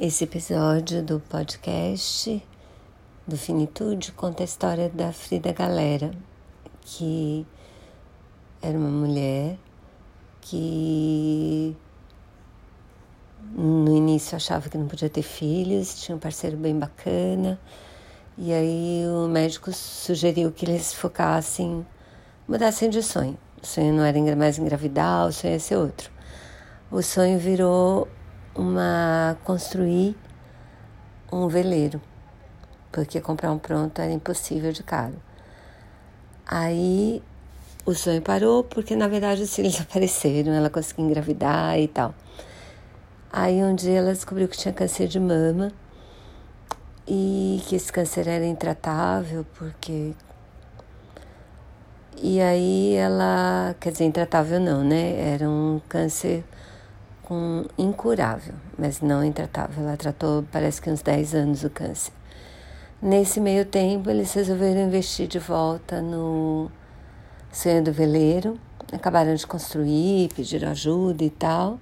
Esse episódio do podcast do Finitude conta a história da Frida Galera, que era uma mulher que no início achava que não podia ter filhos, tinha um parceiro bem bacana, e aí o médico sugeriu que eles focassem, mudassem de sonho. O sonho não era mais engravidar, o sonho ia ser outro. O sonho virou uma construir um veleiro, porque comprar um pronto era impossível de caro. Aí o sonho parou porque na verdade os filhos apareceram, ela conseguiu engravidar e tal. Aí um dia ela descobriu que tinha câncer de mama e que esse câncer era intratável porque e aí ela, quer dizer, intratável não, né? Era um câncer com incurável, mas não intratável. Ela tratou, parece que uns 10 anos o câncer. Nesse meio tempo, eles resolveram investir de volta no sonho do veleiro, acabaram de construir, pediram ajuda e tal.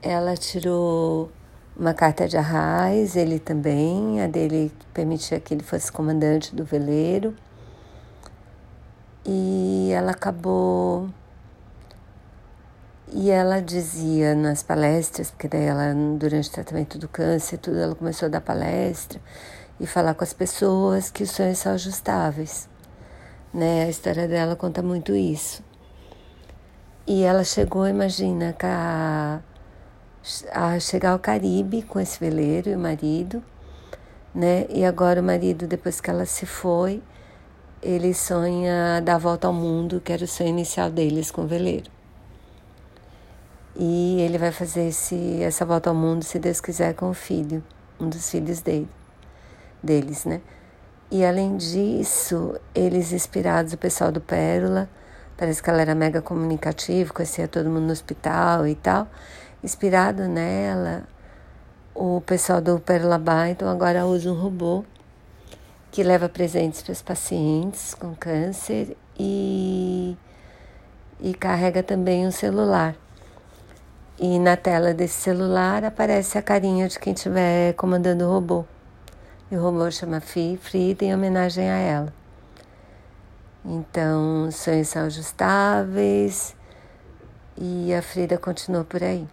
Ela tirou uma carta de arraiz, ele também, a dele permitia que ele fosse comandante do veleiro. E ela acabou e ela dizia nas palestras, porque daí ela, durante o tratamento do câncer, tudo, ela começou a dar palestra e falar com as pessoas que os sonhos são ajustáveis. Né? A história dela conta muito isso. E ela chegou, imagina, a, a chegar ao Caribe com esse veleiro e o marido, né? E agora o marido, depois que ela se foi, ele sonha dar a volta ao mundo, que era o sonho inicial deles com o veleiro. E ele vai fazer esse, essa volta ao mundo, se Deus quiser, com o filho, um dos filhos dele, deles, né? E além disso, eles inspirados, o pessoal do Pérola, parece que ela era mega comunicativa, conhecia todo mundo no hospital e tal. Inspirado nela, o pessoal do Pérola Bar, então agora usa um robô que leva presentes para os pacientes com câncer e, e carrega também um celular. E na tela desse celular aparece a carinha de quem estiver comandando o robô. E o robô chama Frida em homenagem a ela. Então, sonhos são ajustáveis e a Frida continua por aí.